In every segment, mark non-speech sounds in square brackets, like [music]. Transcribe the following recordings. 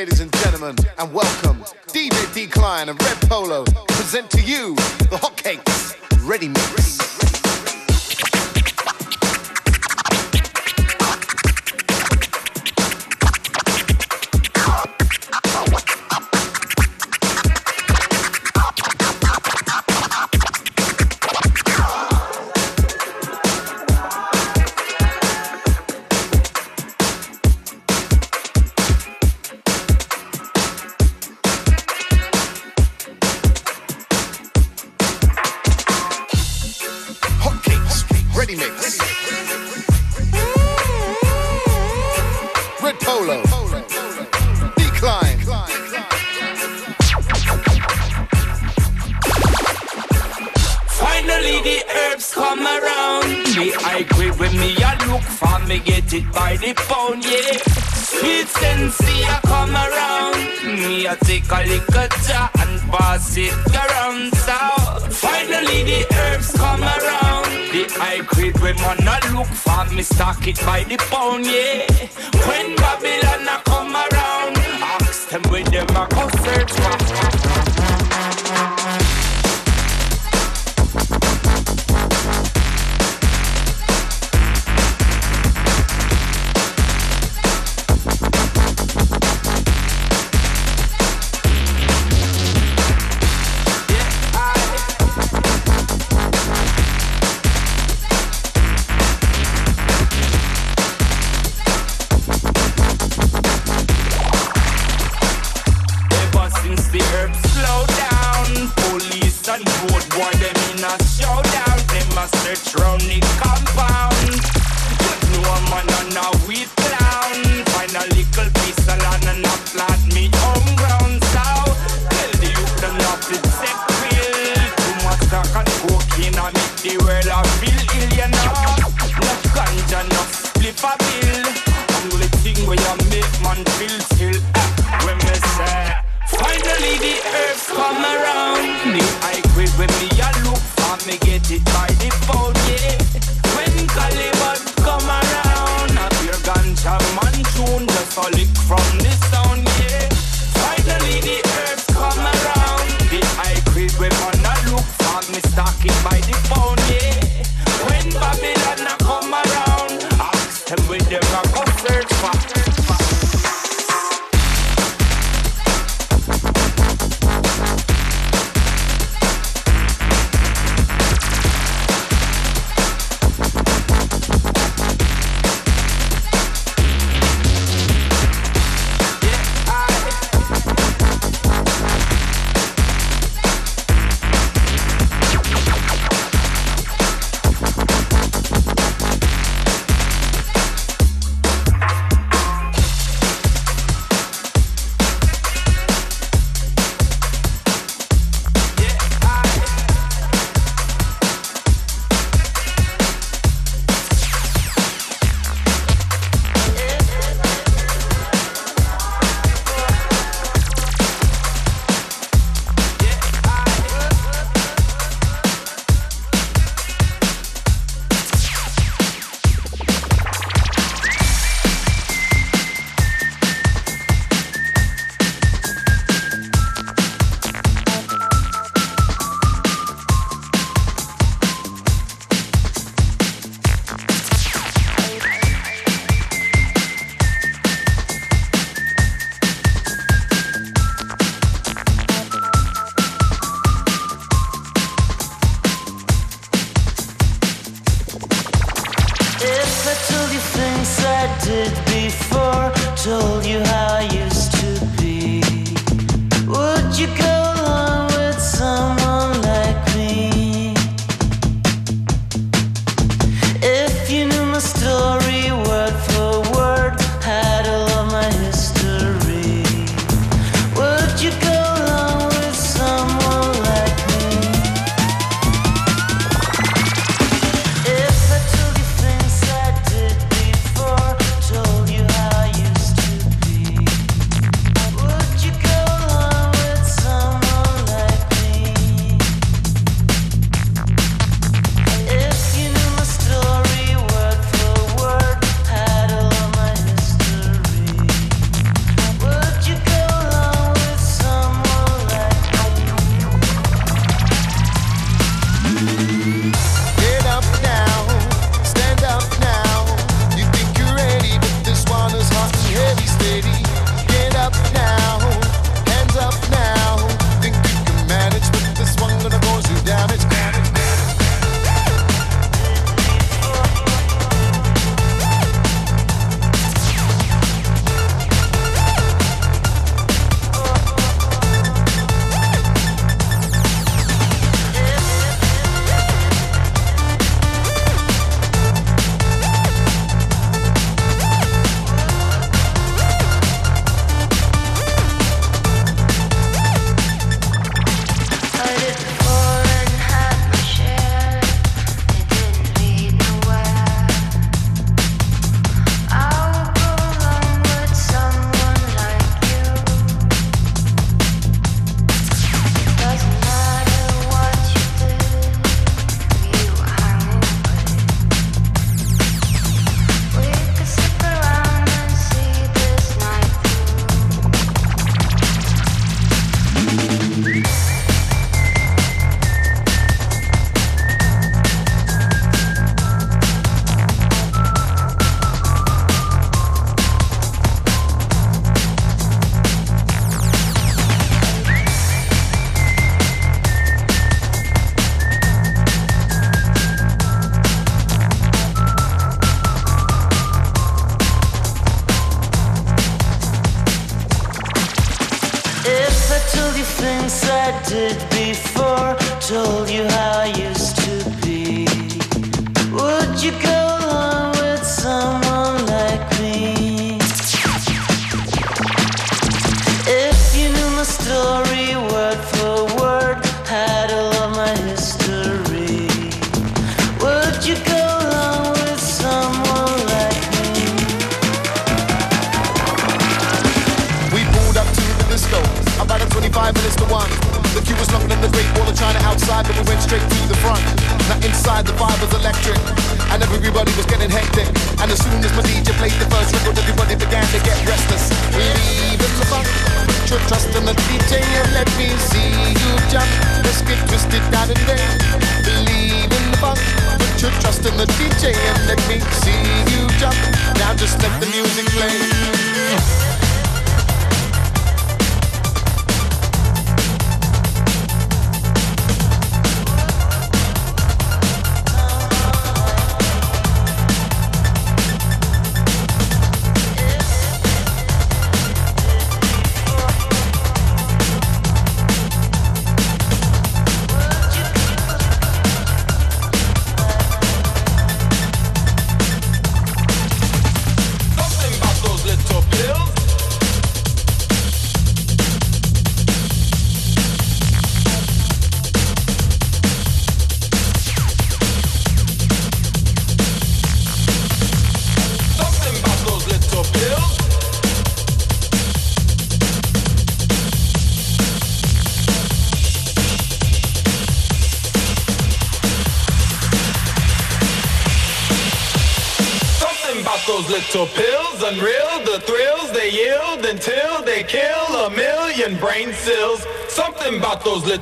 ladies and gentlemen, and welcome. DJ Decline and Red Polo present to you the hotcakes ready mix.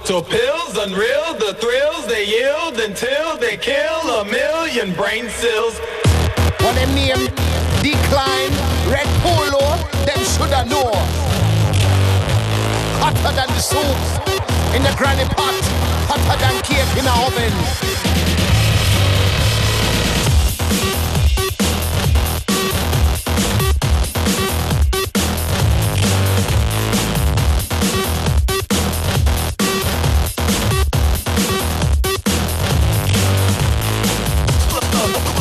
Little pills, unreal, the thrills they yield until they kill a million brain cells. What them name? Decline, Red Polo, them shoulda know. Hotter than the soup in the granny pot, hotter than cake in a oven.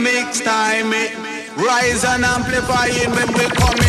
mix time. It rise and amplifying when we come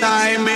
time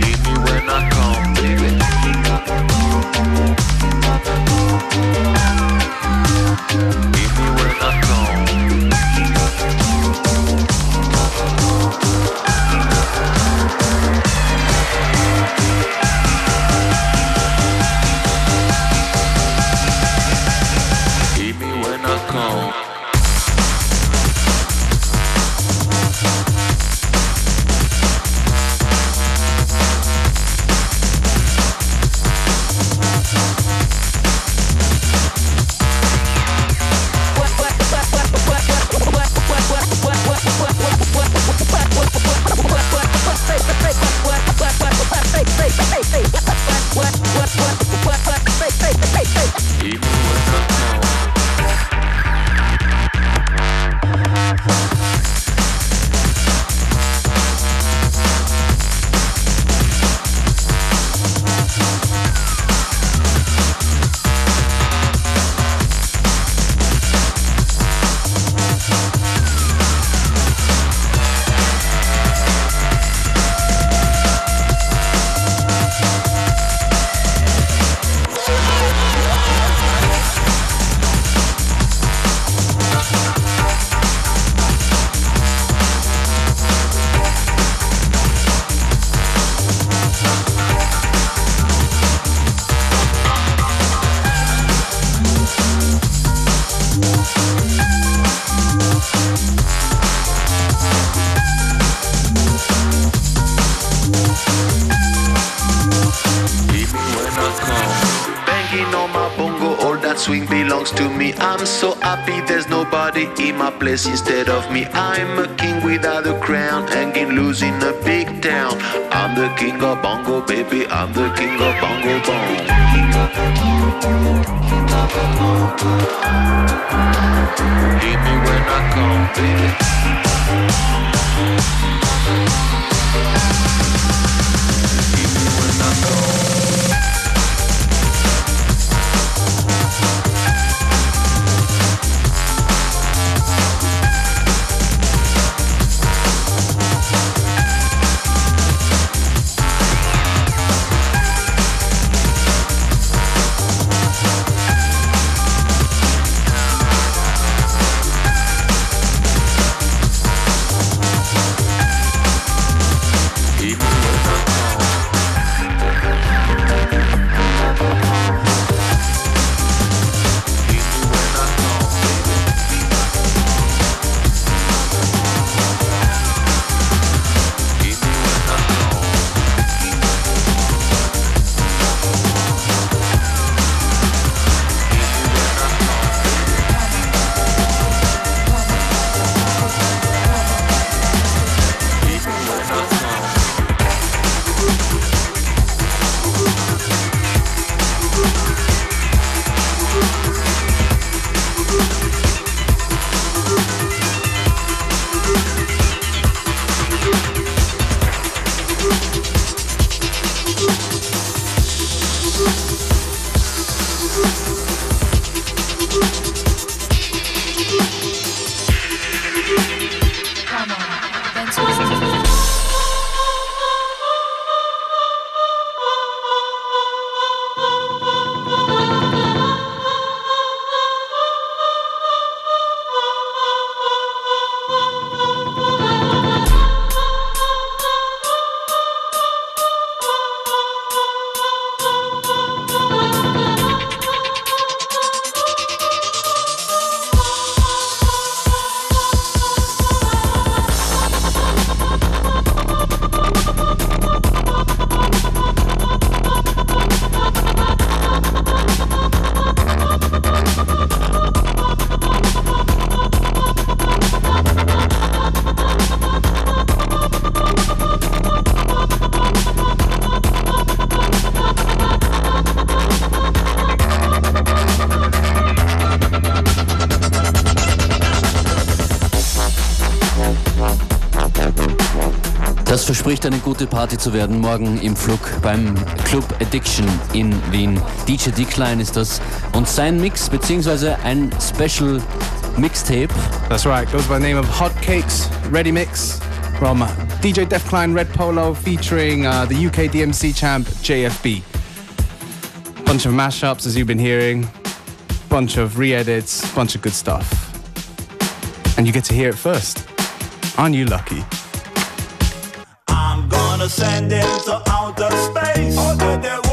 Hit me when I come, baby. If you were not gone in instead of me. I'm a king without a crown, hanging loose in a big town. I'm the king of bongo, baby. I'm the king of bongo bong. Hit me when I come, baby. Hit me when I come. Verspricht eine gute Party zu werden morgen im Flug beim Club Addiction in Wien. DJ Decline ist das und sein Mix beziehungsweise ein Special Mixtape. That's right, goes by the name of Hot Cakes Ready Mix from DJ Defcline Red Polo featuring uh, the UK DMC champ JFB. Bunch of mashups as you've been hearing, bunch of re-edits, bunch of good stuff. And you get to hear it first. Aren't you lucky? Send him to outer space. Oh,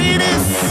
Greatest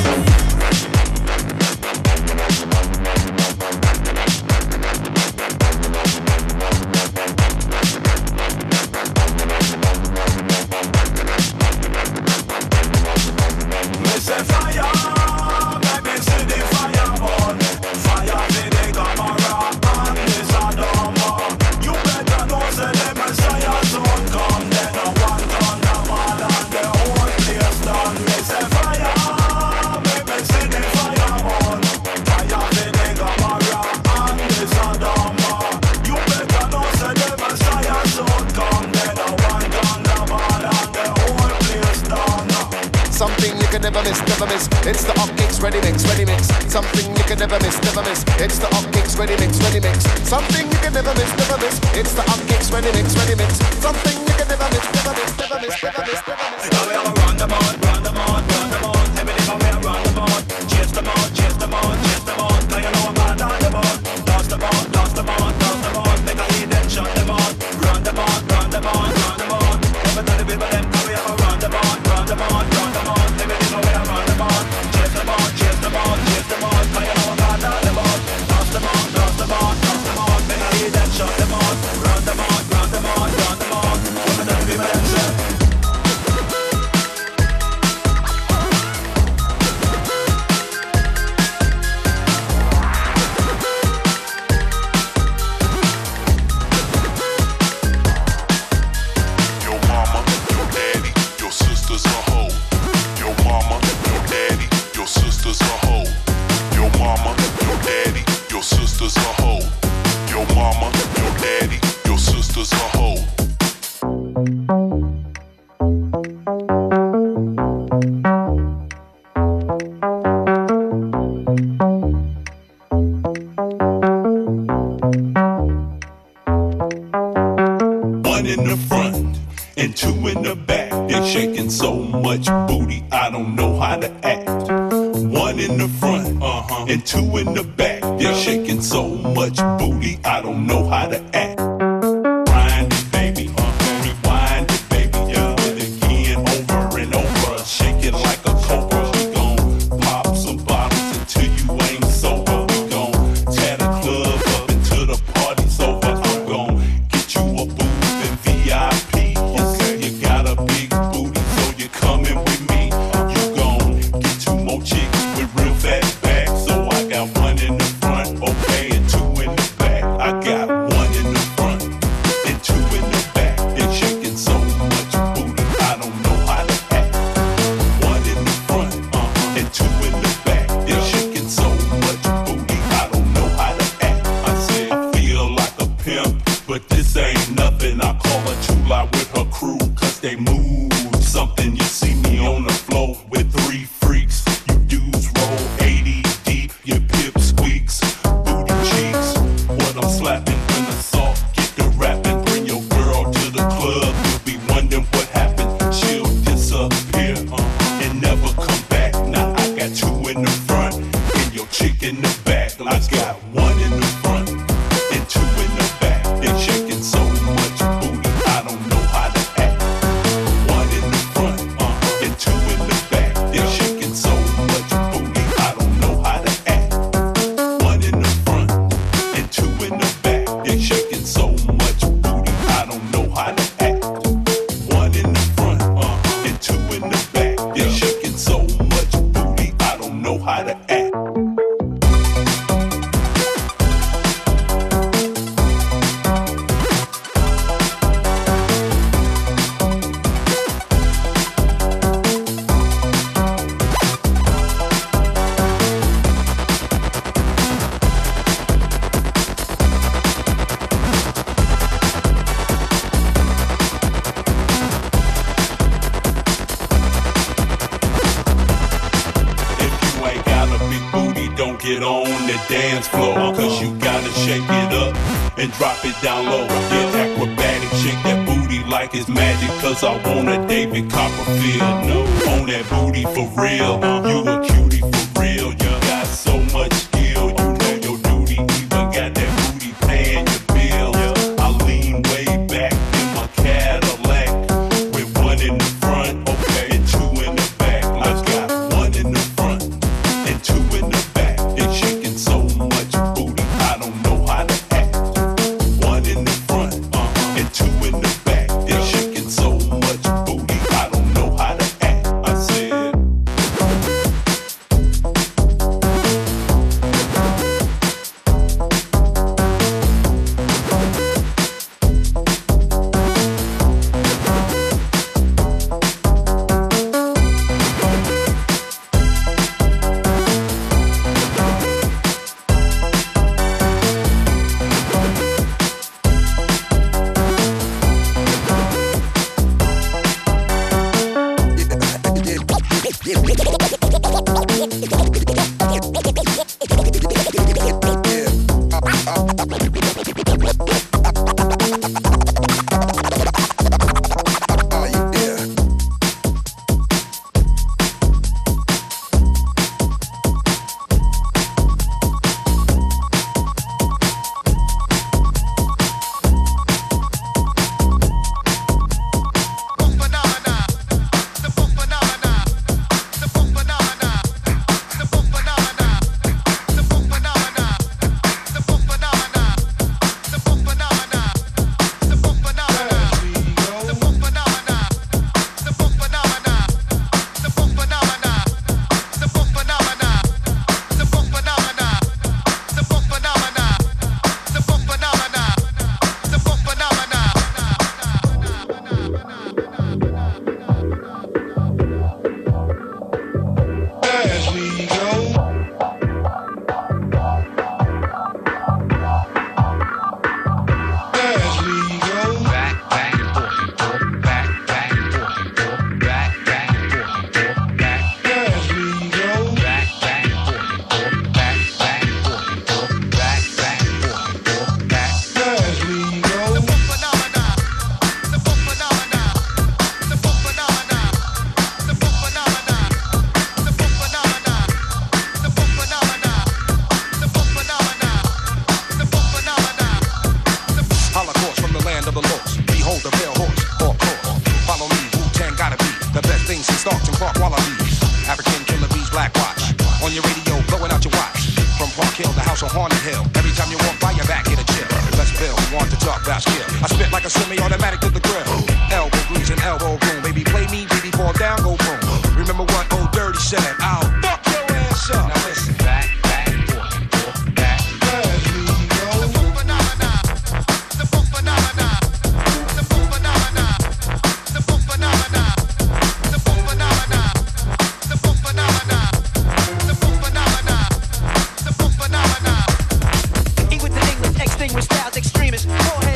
extremists. Forehead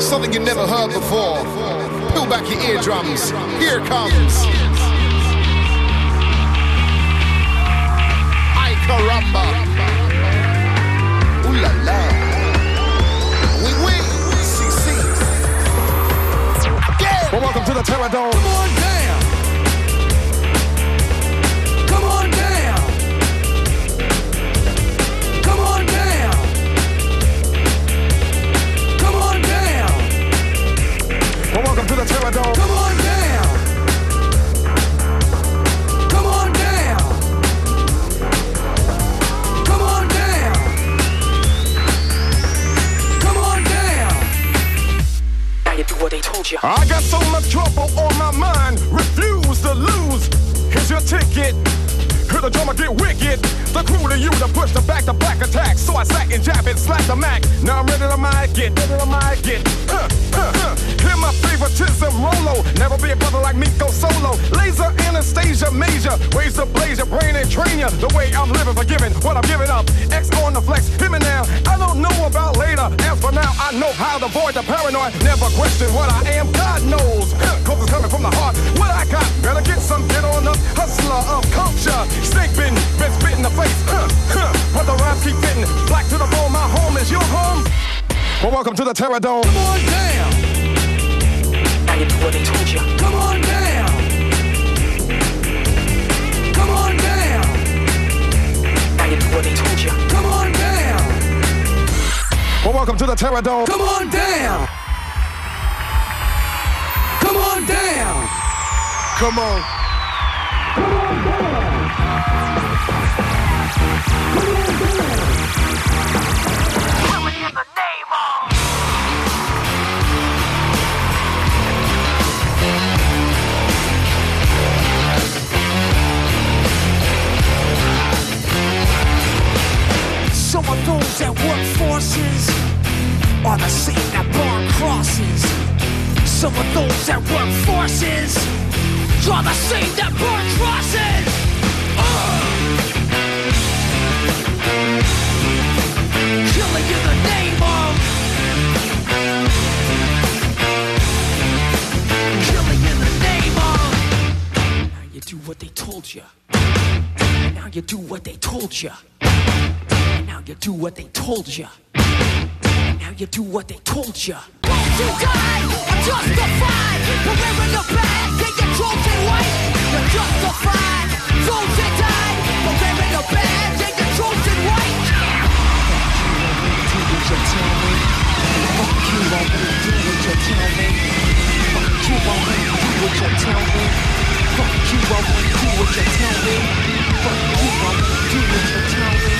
Something you never heard before. Pull back your eardrums. Here it comes. Ay caramba. Ooh la la. Oui oui. Si. Again. Well, welcome to the Terror the Terror Come on down. Come on down. Come on down. Come on down. Now you do what they told you. I got so much trouble on my mind, refuse to lose. Here's your ticket. Hear the drummer get wicked. The crew to you to push the back to back attack. So I sack and jab and slap the Mac. Now I'm ready to mic it, ready to mic it. Hear my favoritism, Rolo. Never be a brother like Miko Solo. Laser Anastasia Major. Ways to blaze your brain and train you. The way I'm living, forgiving what I'm giving up. X on the flex, him and now. I don't know about later. As for now, I know how to avoid the paranoid. Never question what I am, God knows. [laughs] Cause it's coming from the heart. What I got, better get some, get on up. Hustler of culture. Snake bitten, been spit in the face. [laughs] But the rhymes keep fitting. Black to the bone, my home is your home. Well, welcome to the Terror Dome. Come on down. Come on down. Come on down. Well, welcome to the Come on down. Come on down. Come on. Those that work forces are the same that burn crosses. Some of those that work forces are the same that burn crosses. Ugh. Killing in the name of. Killing in the name of. Now you do what they told you. Now you do what they told you. Now you do what they told you. Now you do what they told you. Won't you die? Justified. For wearing the badge, take your chosen white. You're justified. Those that died. For wearing the badge, take your chosen white. Do what you tell me. Fuck you, I won't do what you tell me. Fuck you, I won't do what you tell me. Fuck you, I won't do what you tell me. Fuck you, I won't do what you tell me.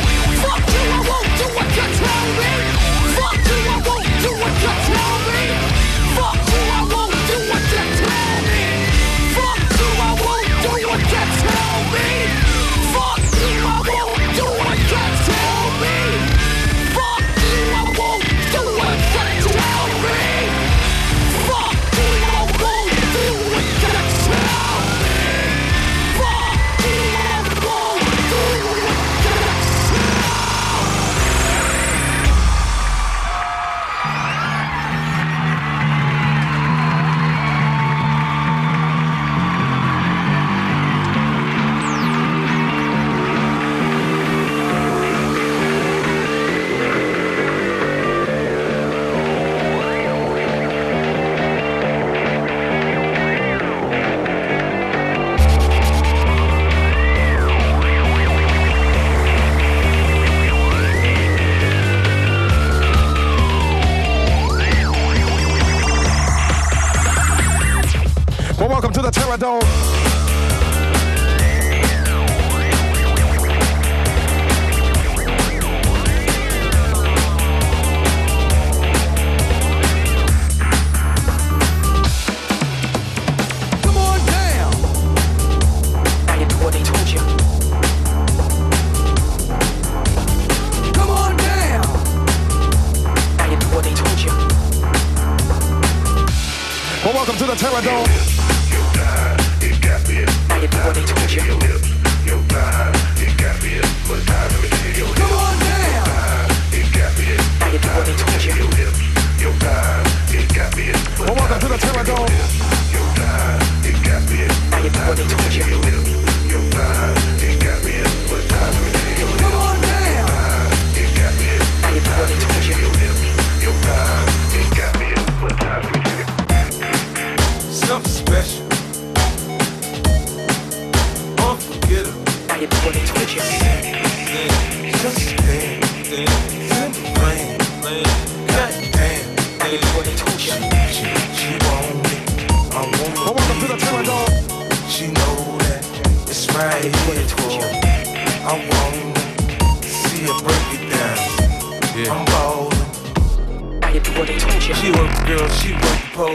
the pterodon.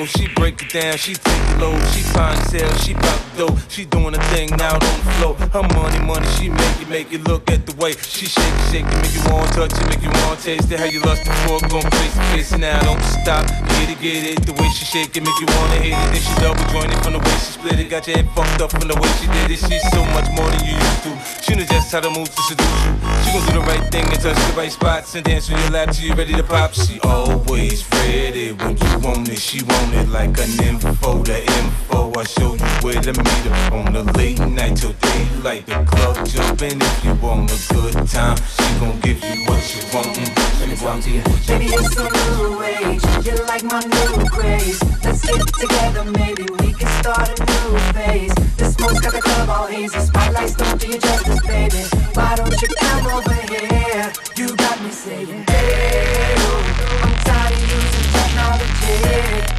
She break it down, she take the load, she find hell, she bout the dough, she doing a thing now on the floor. Her money, money, she make it, make it look at the way she shake it, shake it, make you want to touch it, make you want to taste it. How you lust before, gon' face to face it now, don't stop, get it, get it. The way she shake it, make you wanna hit it. Then she double joint it from the way she split it, got your head fucked up from the way she did it. She's so much more than you used to. She knows just how to move to seduce you. She gon' do the right thing and touch the right spots and dance on your lap till you ready to pop. She always ready when you want it. She want it like an info, the info. I show you where to meet her on the late night till daylight. The club jumping if you want a good time. She gon' give you what you want. Let me talk to you. Baby, it's a new age. You're like my new craze. Let's get together, maybe we can start a new phase. The smoke's got the club all hazy. Spotlights don't do you justice, baby. Why don't you come over here? You got me saying, hey, oh, I'm tired of using technology.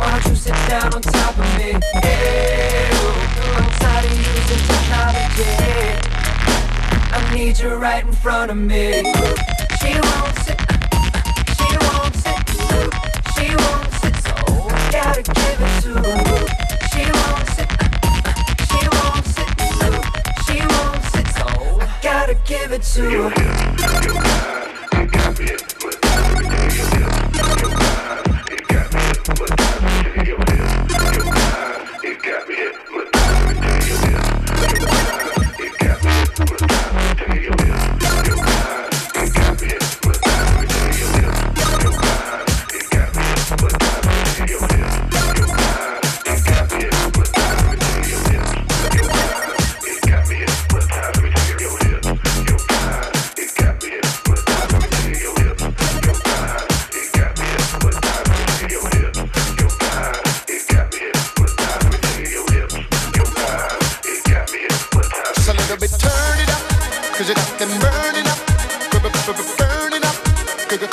Why don't you sit down on top of me? Oh, I'm tired of using technology. I need you right in front of me. She won't sit, she won't she won't sit, so gotta give it to her. She won't sit, she won't sit, she won't sit, so gotta give it to her.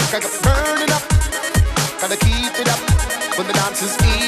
G- g- g- g- burning up. Gotta keep it up when the dance is eating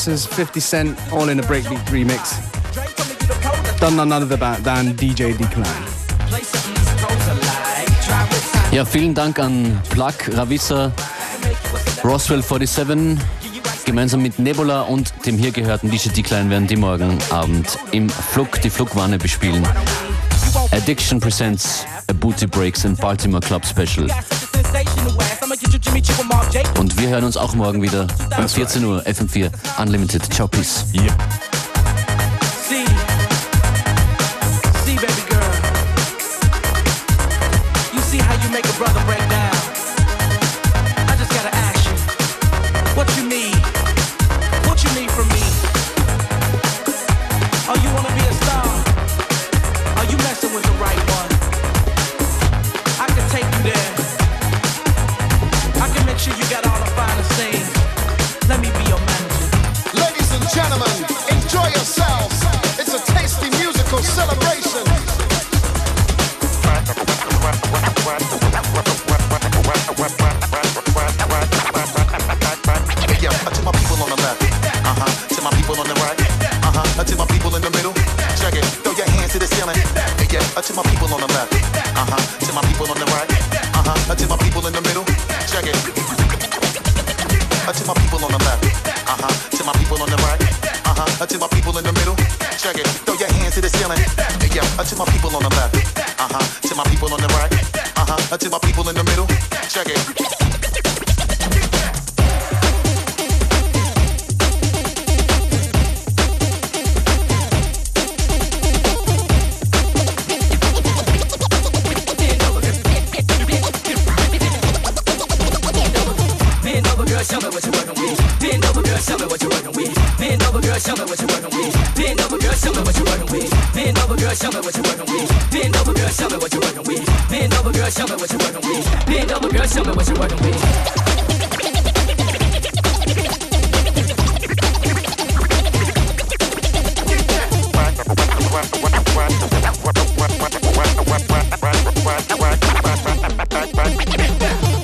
versus 50 Cent, all in a breakbeat remix. Done none other than DJ Decline. Ja, vielen Dank an Plug, Ravissa, Roswell 47. Gemeinsam mit Nebula und dem hier gehörten DJ Decline werden die morgen Abend im Flug die Flugwanne bespielen. Addiction presents a Booty Breaks in Baltimore Club Special. Und wir hören uns auch morgen wieder um 14 Uhr FM4 Unlimited. Ciao, peace. Yeah.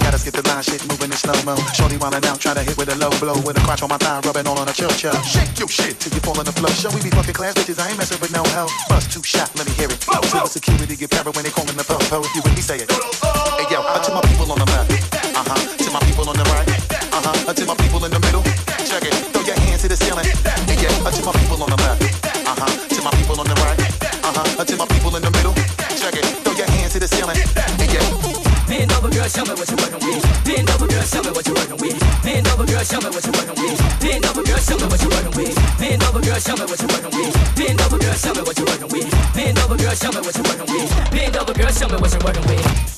Gotta skip the line, shit, moving in slow mo. Shorty while I'm out, try to hit with a low blow. With a crotch on my thigh, rubbing all on a chill chill. Shake your shit till you fall on the floor. Show we be fucking class bitches, I ain't messing with no hell. Bust two shot, let me hear it. Oh. Security get paranoid when they calling the po If you with me, say it. Oh, oh. Hey yo, I tell my people on the map. show me what you're working with. Bend over, girl, show me what you're working with. Bend over, girl, show me what you working with. Bend over, girl, show me what you working with. Bend over, girl, show me what you working with. Bend over, girl, show me what you working with.